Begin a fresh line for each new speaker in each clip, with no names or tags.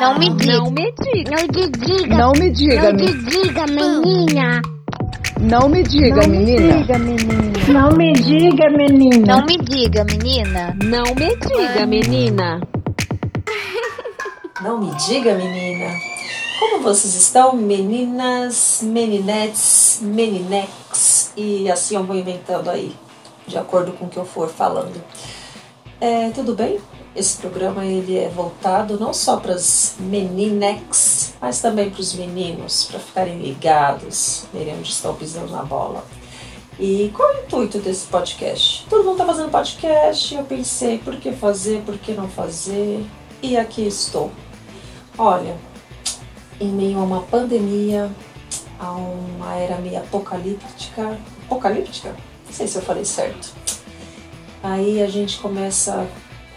Não me diga.
Não me diga.
Não te diga.
Não me diga,
Não
me-
diga, menina.
não me diga, menina.
menina.
Não me diga, menina.
Não me diga, menina.
Não me diga, menina.
Não me diga, menina. Como vocês estão, meninas, meninetes, meninex? E assim eu vou inventando aí, de acordo com o que eu for falando. É, tudo bem? Esse programa ele é voltado não só para as meninex, mas também para os meninos, para ficarem ligados, verem onde estão pisando na bola. E qual é o intuito desse podcast? Todo mundo está fazendo podcast eu pensei, por que fazer, por que não fazer? E aqui estou. Olha, em meio a uma pandemia, a uma era meio apocalíptica. Apocalíptica? Não sei se eu falei certo. Aí a gente começa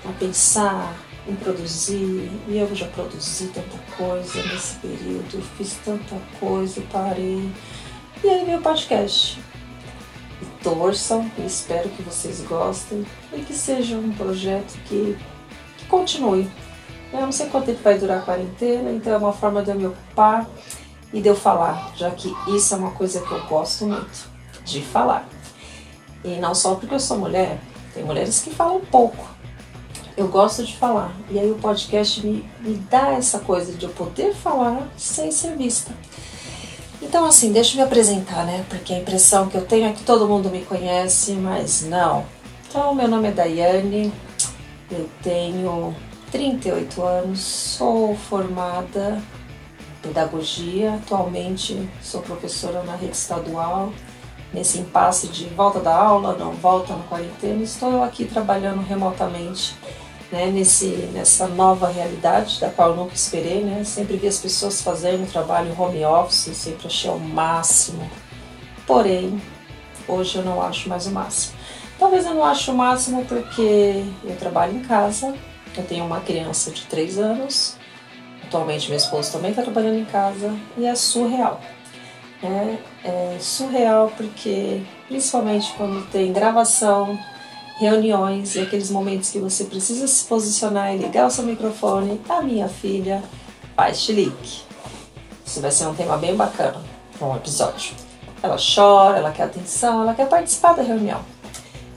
a pensar em produzir, e eu já produzi tanta coisa nesse período, fiz tanta coisa, parei. E aí veio o podcast. E torçam, e espero que vocês gostem e que seja um projeto que, que continue. Eu não sei quanto tempo vai durar a quarentena, então é uma forma de eu me ocupar e de eu falar, já que isso é uma coisa que eu gosto muito, de falar. E não só porque eu sou mulher, tem mulheres que falam pouco. Eu gosto de falar. E aí o podcast me, me dá essa coisa de eu poder falar sem ser vista. Então, assim, deixa eu me apresentar, né? Porque a impressão que eu tenho é que todo mundo me conhece, mas não. Então, meu nome é Daiane, eu tenho 38 anos, sou formada em pedagogia, atualmente sou professora na rede estadual. Nesse impasse de volta da aula, não volta na quarentena, estou aqui trabalhando remotamente né, nesse, nessa nova realidade da qual eu nunca esperei, né? Sempre vi as pessoas fazendo trabalho home office, sempre achei o máximo. Porém, hoje eu não acho mais o máximo. Talvez eu não ache o máximo porque eu trabalho em casa, eu tenho uma criança de 3 anos, atualmente meu esposo também está trabalhando em casa e é surreal. É, é surreal porque, principalmente quando tem gravação, reuniões e aqueles momentos que você precisa se posicionar e ligar o seu microfone, a minha filha faz chilique. Isso vai ser um tema bem bacana para um episódio. Ela chora, ela quer atenção, ela quer participar da reunião.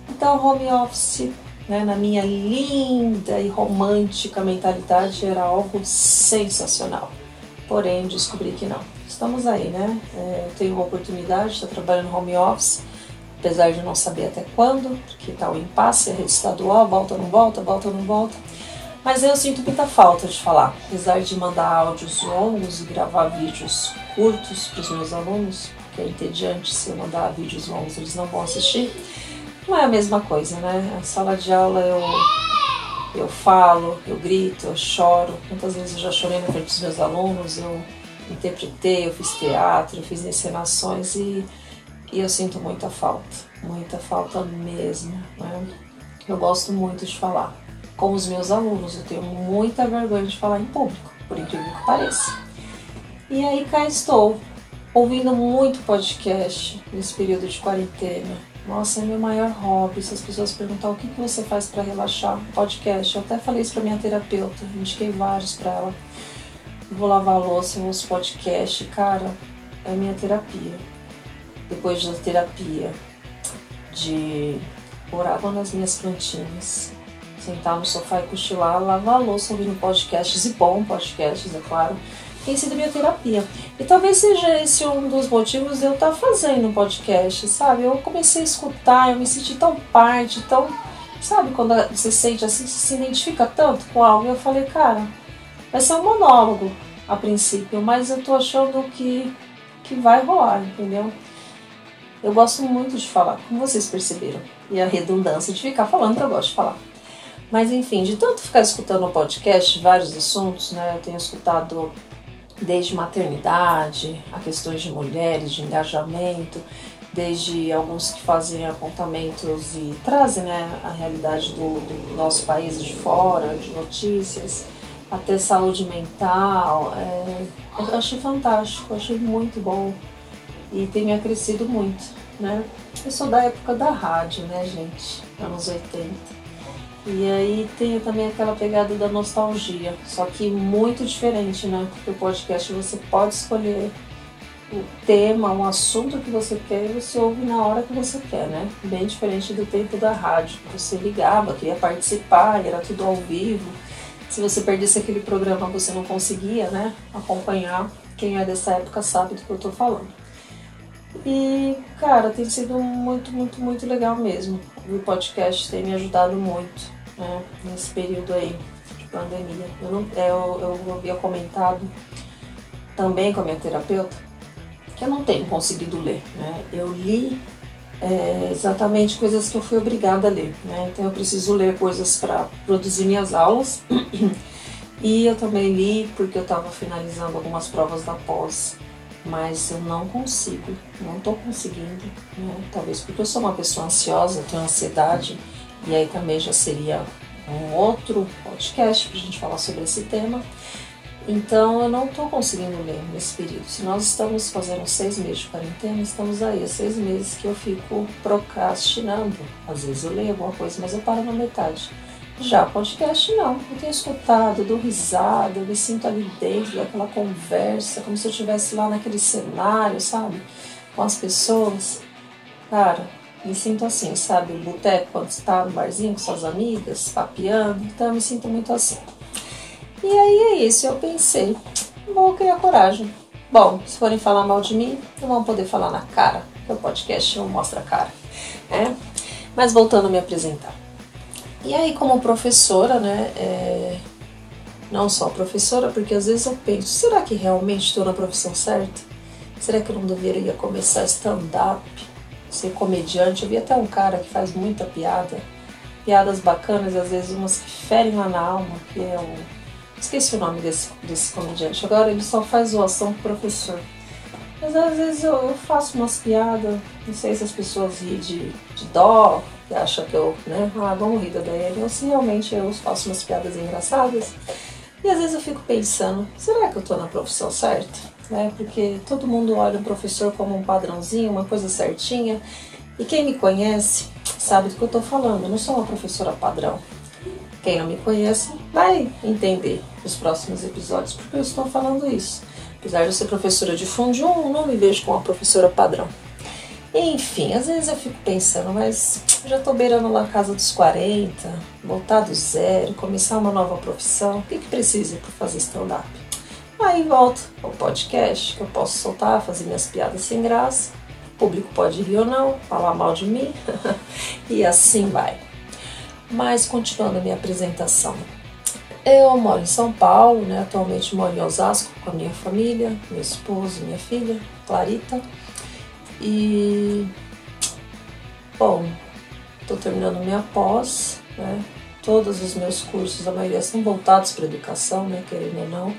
Então, home office, né, na minha linda e romântica mentalidade, era algo sensacional. Porém, descobri que não. Estamos aí, né? É, eu tenho uma oportunidade de estar trabalhando home office, apesar de não saber até quando, porque está o impasse, a rede estadual, volta, não volta, volta, não volta. Mas eu sinto muita falta de falar, apesar de mandar áudios longos e gravar vídeos curtos para os meus alunos, que é entediante se eu mandar vídeos longos, eles não vão assistir. Não é a mesma coisa, né? A sala de aula eu, eu falo, eu grito, eu choro. Quantas vezes eu já chorei na frente dos meus alunos, eu interpretei, eu fiz teatro, eu fiz encenações e, e eu sinto muita falta, muita falta mesmo. Né? Eu gosto muito de falar. Com os meus alunos, eu tenho muita vergonha de falar em público, por incrível que pareça. E aí cá estou, ouvindo muito podcast nesse período de quarentena. Nossa, é meu maior hobby. Se as pessoas perguntar o que, que você faz para relaxar, podcast. Eu até falei isso para minha terapeuta, indiquei vários para ela. Vou lavar a louça, eu ouço podcast. Cara, é minha terapia. Depois da terapia, de água nas minhas plantinhas, sentar no sofá e cochilar, lavar a louça ouvindo podcasts e bom podcasts, é claro tem sido minha terapia. E talvez seja esse um dos motivos de eu estar fazendo um podcast, sabe? Eu comecei a escutar, eu me senti tão parte, tão. Sabe quando você sente assim, você se identifica tanto com algo? Eu falei, cara, vai ser um monólogo a princípio, mas eu tô achando que, que vai rolar, entendeu? Eu gosto muito de falar, como vocês perceberam. E a redundância de ficar falando que eu gosto de falar. Mas enfim, de tanto ficar escutando o podcast, vários assuntos, né? Eu tenho escutado desde maternidade, a questões de mulheres, de engajamento, desde alguns que fazem apontamentos e trazem né, a realidade do, do nosso país de fora, de notícias, até saúde mental. É, eu achei fantástico, achei muito bom e tem acrescido muito, né? Eu sou da época da rádio, né, gente? Anos 80. E aí tem também aquela pegada da nostalgia, só que muito diferente, né? Porque o podcast você pode escolher o tema, um assunto que você quer e você ouve na hora que você quer, né? Bem diferente do tempo da rádio, você ligava, queria participar, era tudo ao vivo. Se você perdesse aquele programa, você não conseguia, né? Acompanhar. Quem é dessa época sabe do que eu tô falando. E, cara, tem sido muito, muito, muito legal mesmo. O podcast tem me ajudado muito, né? Nesse período aí de pandemia. Eu, não, é, eu, eu havia comentado também com a minha terapeuta que eu não tenho conseguido ler, né? Eu li é, exatamente coisas que eu fui obrigada a ler, né? Então eu preciso ler coisas para produzir minhas aulas. e eu também li porque eu estava finalizando algumas provas da pós mas eu não consigo, não estou conseguindo, né? talvez porque eu sou uma pessoa ansiosa, tenho ansiedade, e aí também já seria um outro podcast para a gente falar sobre esse tema. Então eu não estou conseguindo ler nesse período. Se nós estamos fazendo seis meses de quarentena, estamos aí há seis meses que eu fico procrastinando. Às vezes eu leio alguma coisa, mas eu paro na metade. Já podcast não, eu tenho escutado, dou risada, eu me sinto ali dentro daquela conversa, como se eu estivesse lá naquele cenário, sabe? Com as pessoas. Cara, me sinto assim, sabe? O boteco quando está no barzinho com suas amigas, papeando, então eu me sinto muito assim. E aí é isso, eu pensei, vou criar coragem. Bom, se forem falar mal de mim, não vão poder falar na cara, porque o podcast não mostra a cara, né? Mas voltando a me apresentar. E aí, como professora, né? É... Não só professora, porque às vezes eu penso: será que realmente estou na profissão certa? Será que eu não deveria começar stand-up, ser comediante? Eu vi até um cara que faz muita piada, piadas bacanas, às vezes umas que ferem lá na alma, que é o. Esqueci o nome desse, desse comediante. Agora ele só faz zoação com professor. Mas às vezes eu, eu, faço umas piadas, não sei se as pessoas riem de, de dó, acha que eu, né, ah, vamos rir da Daiane, ou se realmente eu faço umas piadas engraçadas. E às vezes eu fico pensando, será que eu estou na profissão certa? Né? Porque todo mundo olha o professor como um padrãozinho, uma coisa certinha. E quem me conhece sabe do que eu estou falando, eu não sou uma professora padrão. Quem não me conhece vai entender nos próximos episódios porque eu estou falando isso. Apesar de eu ser professora de Fundo 1, não me vejo como uma professora padrão. Enfim, às vezes eu fico pensando, mas já tô beirando lá a casa dos 40, voltar do zero, começar uma nova profissão, o que, que precisa para fazer stand-up? Aí volto ao podcast, que eu posso soltar, fazer minhas piadas sem graça, o público pode rir ou não, falar mal de mim, e assim vai. Mas continuando a minha apresentação. Eu moro em São Paulo, né? atualmente moro em Osasco com a minha família, meu esposo, minha filha, Clarita. E, bom, estou terminando minha pós, né? Todos os meus cursos, a maioria são voltados para educação, né? Querendo ou não.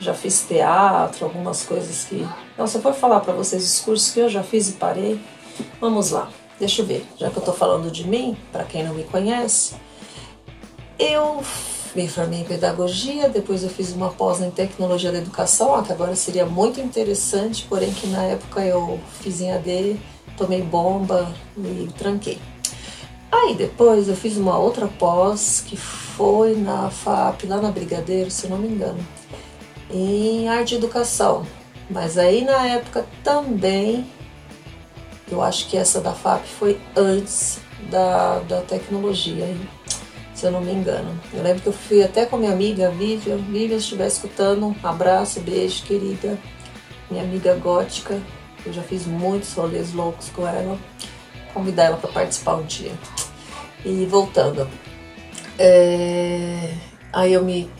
Já fiz teatro, algumas coisas que. Não, se eu for falar para vocês os cursos que eu já fiz e parei, vamos lá. Deixa eu ver, já que eu estou falando de mim, para quem não me conhece, eu me formei em pedagogia, depois eu fiz uma pós em tecnologia da educação, que agora seria muito interessante, porém que na época eu fiz em AD, tomei bomba e tranquei. Aí depois eu fiz uma outra pós que foi na FAP, lá na Brigadeiro, se não me engano, em arte e educação. Mas aí na época também, eu acho que essa da FAP foi antes da, da tecnologia se eu não me engano. Eu lembro que eu fui até com minha amiga Vivian. Vivian, se estiver escutando, um abraço, beijo, querida. Minha amiga gótica. Eu já fiz muitos rolês loucos com ela. Convidar ela para participar um dia. E voltando. É... Aí eu me,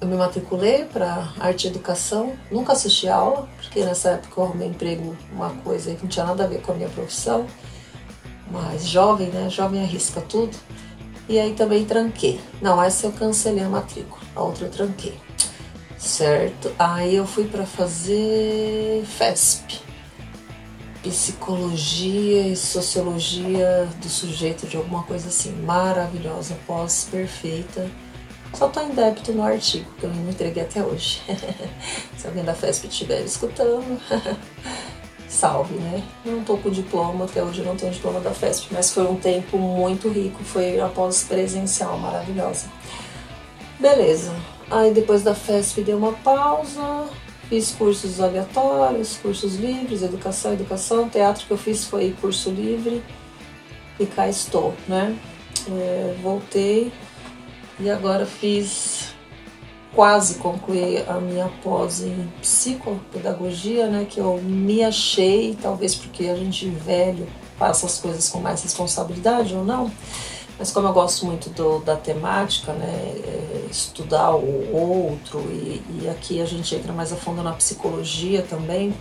eu me matriculei para arte e educação. Nunca assisti aula, porque nessa época eu arrumei emprego, uma coisa que não tinha nada a ver com a minha profissão. Mas jovem, né? Jovem arrisca tudo. E aí também tranquei. Não, essa eu cancelei a matrícula, a outra eu tranquei. Certo? Aí eu fui para fazer FESP. Psicologia e Sociologia do Sujeito, de alguma coisa assim. Maravilhosa, pós, perfeita. Só tô em débito no artigo, que eu não entreguei até hoje. Se alguém da FESP estiver escutando. salve, né? Não tô com diploma, até hoje não tenho diploma da FESP, mas foi um tempo muito rico, foi a pós presencial maravilhosa. Beleza. Aí depois da FESP dei uma pausa, fiz cursos aleatórios, cursos livres, educação, educação, teatro que eu fiz foi curso livre e cá estou, né? É, voltei e agora fiz quase concluí a minha pós em psicopedagogia, né, que eu me achei, talvez porque a gente velho passa as coisas com mais responsabilidade ou não, mas como eu gosto muito do, da temática, né, é, estudar o outro e, e aqui a gente entra mais a fundo na psicologia também,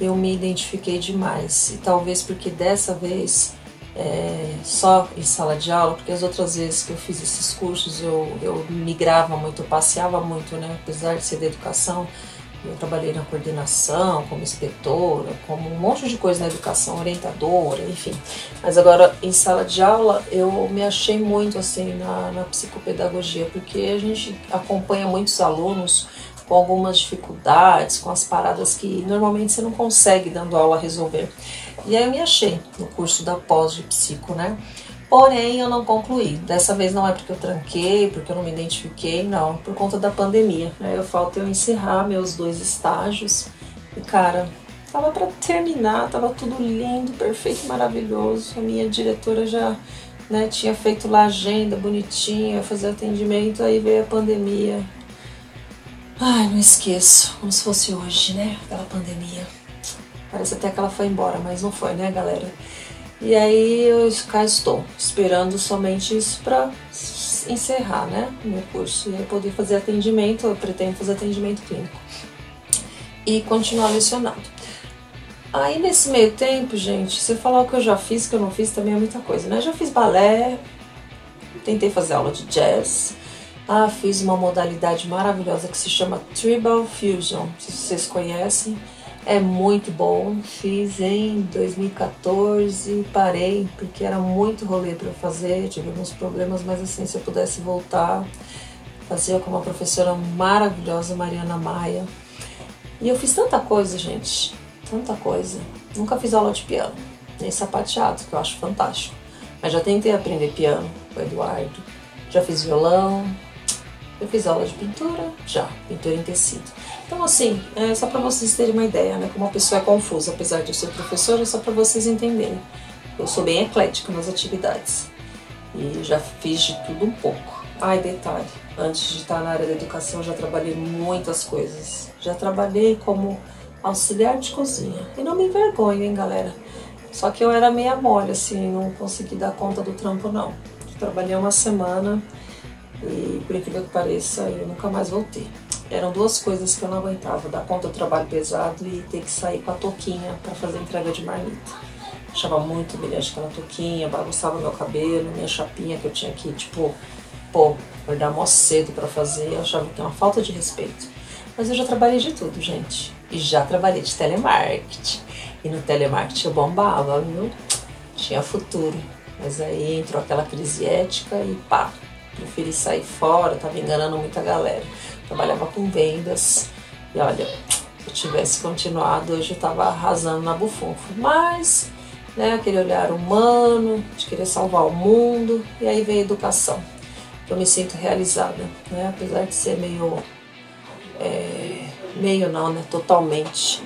eu me identifiquei demais. E talvez porque dessa vez é, só em sala de aula, porque as outras vezes que eu fiz esses cursos eu, eu migrava muito, eu passeava muito, né? Apesar de ser da educação, eu trabalhei na coordenação, como inspetora, como um monte de coisa na educação, orientadora, enfim. Mas agora em sala de aula eu me achei muito assim na, na psicopedagogia, porque a gente acompanha muitos alunos com algumas dificuldades, com as paradas que normalmente você não consegue dando aula resolver. E aí eu me achei no curso da pós de psico, né? Porém, eu não concluí. Dessa vez não é porque eu tranquei, porque eu não me identifiquei, não, por conta da pandemia. Aí eu falta eu encerrar meus dois estágios. E cara, tava para terminar, tava tudo lindo, perfeito, maravilhoso. A minha diretora já né, tinha feito lá agenda bonitinha, fazer atendimento, aí veio a pandemia. Ai, não esqueço, como se fosse hoje, né? Aquela pandemia. Parece até que ela foi embora, mas não foi, né, galera? E aí eu cá estou, esperando somente isso para encerrar, né, meu curso e poder fazer atendimento. Eu pretendo fazer atendimento clínico e continuar lecionando. Aí nesse meio tempo, gente, eu falar o que eu já fiz, que eu não fiz, também é muita coisa, né? Já fiz balé, tentei fazer aula de jazz, ah, fiz uma modalidade maravilhosa que se chama Tribal Fusion, se vocês conhecem é muito bom. Fiz em 2014, parei porque era muito rolê para fazer, tive alguns problemas, mas assim, se eu pudesse voltar, fazia com uma professora maravilhosa, Mariana Maia. E eu fiz tanta coisa, gente, tanta coisa. Nunca fiz aula de piano, nem sapateado, que eu acho fantástico. Mas já tentei aprender piano com o Eduardo, já fiz violão, eu fiz aula de pintura, já, pintura em tecido. Então, assim, é só para vocês terem uma ideia, né? Como a pessoa é confusa, apesar de eu ser professora, é só para vocês entenderem. Eu sou bem eclética nas atividades e já fiz de tudo um pouco. Ai, detalhe, antes de estar na área da educação, já trabalhei muitas coisas. Já trabalhei como auxiliar de cozinha. E não me envergonho, hein, galera? Só que eu era meia mole, assim, não consegui dar conta do trampo, não. Trabalhei uma semana e, por incrível que pareça, eu nunca mais voltei. Eram duas coisas que eu não aguentava: dar conta do trabalho pesado e ter que sair com a toquinha para fazer entrega de marmita. Achava muito humilhante aquela toquinha, bagunçava meu cabelo, minha chapinha que eu tinha que, tipo, pô, acordar mó cedo para fazer. Eu achava que era uma falta de respeito. Mas eu já trabalhei de tudo, gente. E já trabalhei de telemarketing. E no telemarketing eu bombava, viu? Tinha futuro. Mas aí entrou aquela crise ética e pá, preferi sair fora, tava enganando muita galera trabalhava com vendas. E olha, se eu tivesse continuado, hoje eu estava arrasando na bufunfa. Mas, né, aquele olhar humano, de querer salvar o mundo, e aí veio a educação. Eu me sinto realizada, né, apesar de ser meio. É, meio não, né, totalmente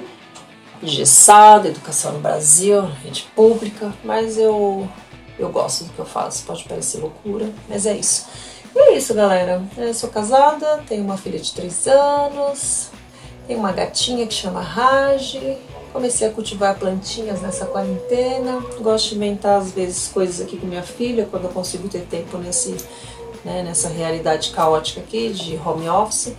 engessada, educação no Brasil, rede pública, mas eu, eu gosto do que eu faço, pode parecer loucura, mas é isso. E é isso, galera. Eu sou casada, tenho uma filha de 3 anos, tenho uma gatinha que chama Raj. Comecei a cultivar plantinhas nessa quarentena. Gosto de inventar, às vezes, coisas aqui com minha filha, quando eu consigo ter tempo nesse, né, nessa realidade caótica aqui de home office.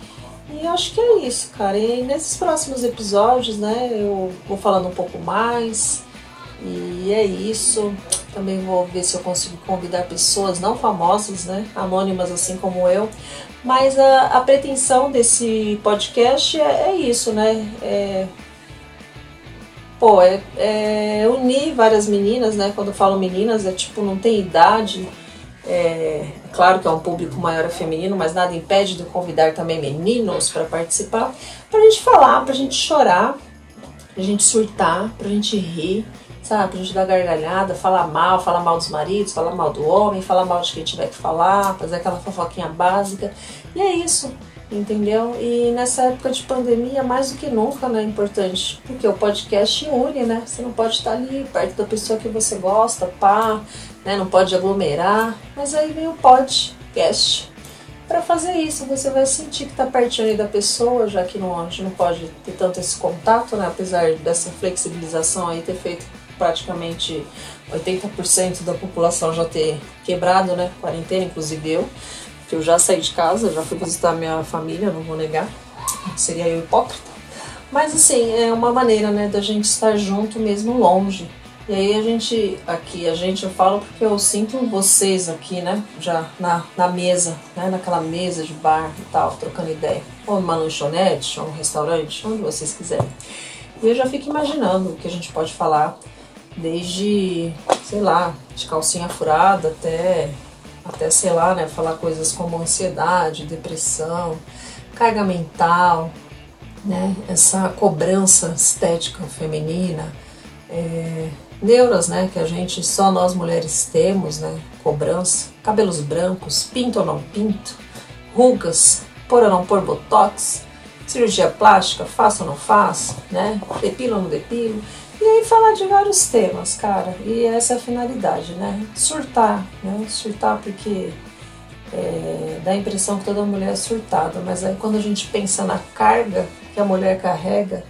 E acho que é isso, cara. E nesses próximos episódios, né, eu vou falando um pouco mais. E é isso. Também vou ver se eu consigo convidar pessoas não famosas, né? Anônimas assim como eu. Mas a, a pretensão desse podcast é, é isso, né? É, pô, é, é, unir várias meninas, né? Quando eu falo meninas, é tipo, não tem idade. É, claro que é um público maior é feminino, mas nada impede de convidar também meninos para participar, para a gente falar, para a gente chorar, pra gente surtar, pra gente rir, sabe? Pra gente dar gargalhada, falar mal, falar mal dos maridos, falar mal do homem, falar mal de quem tiver que falar, fazer aquela fofoquinha básica. E é isso, entendeu? E nessa época de pandemia, mais do que nunca, né, é importante, porque o podcast une, né? Você não pode estar ali perto da pessoa que você gosta, pá, né? Não pode aglomerar, mas aí vem o podcast. Para fazer isso, você vai sentir que tá pertinho da pessoa, já que não, a gente não pode ter tanto esse contato, né? Apesar dessa flexibilização aí ter feito praticamente 80% da população já ter quebrado, né? Quarentena, inclusive eu que eu já saí de casa, já fui visitar minha família, não vou negar, seria eu hipócrita. Mas assim, é uma maneira, né, da gente estar junto mesmo longe. E aí a gente, aqui, a gente, eu falo porque eu sinto vocês aqui, né, já na, na mesa, né, naquela mesa de bar e tal, trocando ideia. Ou numa lanchonete, ou num restaurante, onde vocês quiserem. E eu já fico imaginando o que a gente pode falar, desde, sei lá, de calcinha furada até até sei lá, né, falar coisas como ansiedade, depressão, carga mental, né, essa cobrança estética feminina, é, neuras, né, que a gente só nós mulheres temos, né, cobrança, cabelos brancos, pinto ou não pinto, rugas, pôr ou não pôr botox, cirurgia plástica, faço ou não faço, né, depilo ou não depilo. E aí falar de vários temas, cara. E essa é a finalidade, né? Surtar, né? Surtar porque é, dá a impressão que toda mulher é surtada, mas aí quando a gente pensa na carga que a mulher carrega,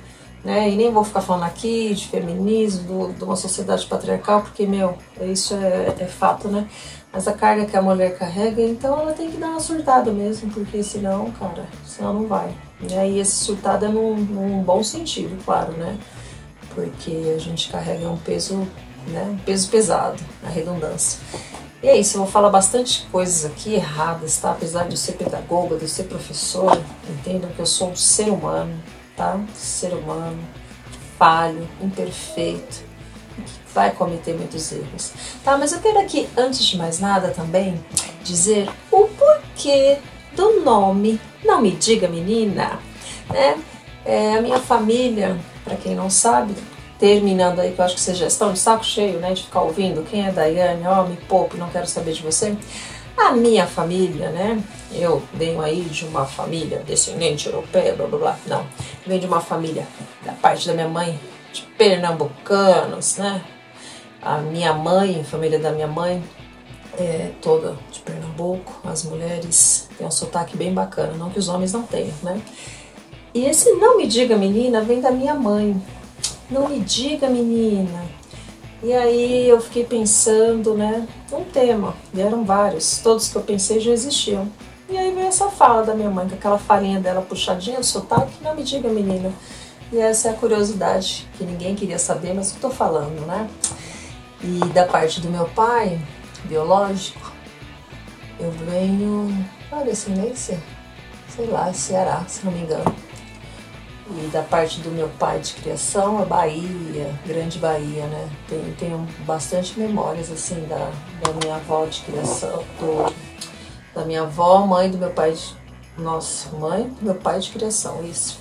né? E nem vou ficar falando aqui de feminismo, de uma sociedade patriarcal, porque, meu, isso é, é fato, né? Mas a carga que a mulher carrega, então ela tem que dar uma surtada mesmo, porque senão, cara, senão não vai. E aí esse surtado é num, num bom sentido, claro, né? Porque a gente carrega um peso, né, um peso pesado, a redundância. E é isso, eu vou falar bastante coisas aqui erradas, tá? Apesar de eu ser pedagoga, de eu ser professora, entendam que eu sou um ser humano, tá? Ser humano, falho, imperfeito, que vai cometer muitos erros, tá? Mas eu quero aqui, antes de mais nada também, dizer o porquê do nome Não Me Diga Menina, né? É, a minha família para quem não sabe, terminando aí, que eu acho que vocês já estão de saco cheio, né, de ficar ouvindo quem é Daiane, ó, oh, me poupe, não quero saber de você. A minha família, né, eu venho aí de uma família descendente europeia, blá blá blá, não, venho de uma família da parte da minha mãe, de pernambucanos, né, a minha mãe, a família da minha mãe, é toda de Pernambuco, as mulheres têm um sotaque bem bacana, não que os homens não tenham, né, e esse não me diga menina vem da minha mãe. Não me diga menina. E aí eu fiquei pensando, né, um tema. E eram vários, todos que eu pensei já existiam. E aí veio essa fala da minha mãe, com aquela farinha dela puxadinha sotaque, não me diga menina. E essa é a curiosidade que ninguém queria saber, mas eu tô falando, né? E da parte do meu pai, biológico, eu venho da descendência, sei lá, Ceará, se não me engano. E da parte do meu pai de criação, a Bahia, Grande Bahia, né? Tenho, tenho bastante memórias, assim, da, da minha avó de criação, do, da minha avó, mãe do meu pai de... Nossa, mãe do meu pai de criação, isso.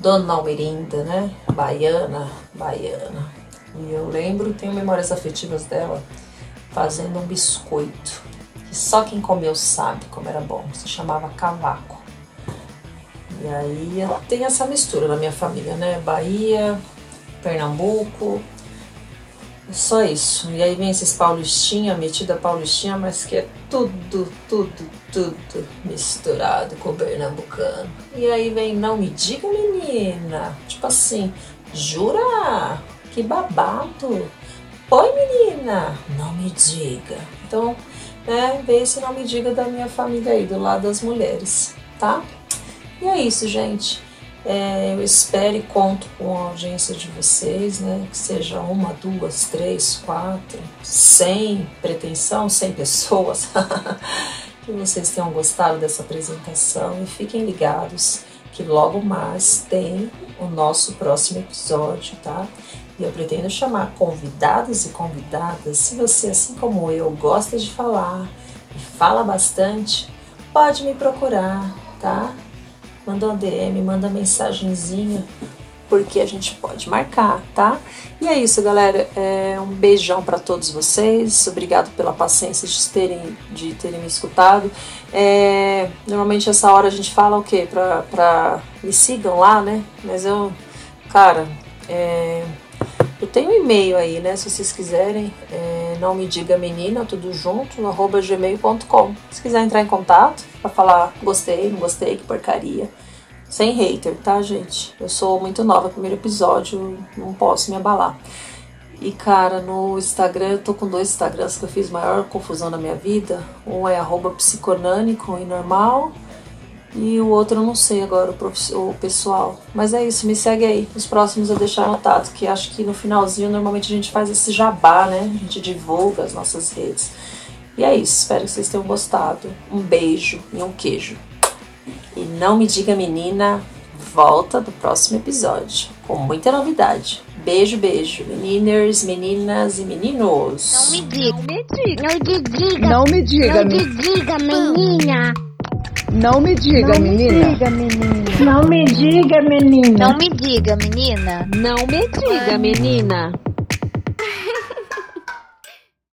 Dona Almerinda, né? Baiana, baiana. E eu lembro, tenho memórias afetivas dela fazendo um biscoito. Que só quem comeu sabe como era bom. Se chamava cavaco. E aí tem essa mistura na minha família, né? Bahia, Pernambuco, só isso. E aí vem esses paulistinha, metida paulistinha, mas que é tudo, tudo, tudo misturado com o pernambucano. E aí vem, não me diga menina, tipo assim, jura? Que babado. Oi menina, não me diga. Então, né, vem esse não me diga da minha família aí, do lado das mulheres, tá? E é isso, gente. É, eu espero e conto com a audiência de vocês, né? Que seja uma, duas, três, quatro, cem, pretensão, cem pessoas. que vocês tenham gostado dessa apresentação e fiquem ligados que logo mais tem o nosso próximo episódio, tá? E eu pretendo chamar convidados e convidadas. Se você, assim como eu, gosta de falar e fala bastante, pode me procurar, tá? Manda uma DM, manda mensagenzinha porque a gente pode marcar, tá? E é isso, galera. É um beijão para todos vocês. Obrigado pela paciência de terem, de terem me escutado. É, normalmente essa hora a gente fala o quê? Pra, pra me sigam lá, né? Mas eu, cara, é, eu tenho um e-mail aí, né? Se vocês quiserem, é, não me diga menina, tudo junto, gmail.com. Se quiser entrar em contato para falar gostei, não gostei, que porcaria sem hater, tá, gente? Eu sou muito nova, primeiro episódio, não posso me abalar. E cara, no Instagram, eu tô com dois Instagrams que eu fiz maior confusão na minha vida. Um é arroba com normal. E o outro eu não sei agora, o, o pessoal. Mas é isso, me segue aí. Os próximos eu deixar anotado, que acho que no finalzinho normalmente a gente faz esse jabá, né? A gente divulga as nossas redes. E é isso, espero que vocês tenham gostado. Um beijo e um queijo. E não me diga menina, volta do próximo episódio com muita novidade. Beijo, beijo, meninas, meninas e meninos.
Não me diga. Não me diga.
Não me diga,
Não
me-
me diga, menina.
Não me diga, menina.
Não me diga, menina.
Não me diga, menina.
Não me diga, menina.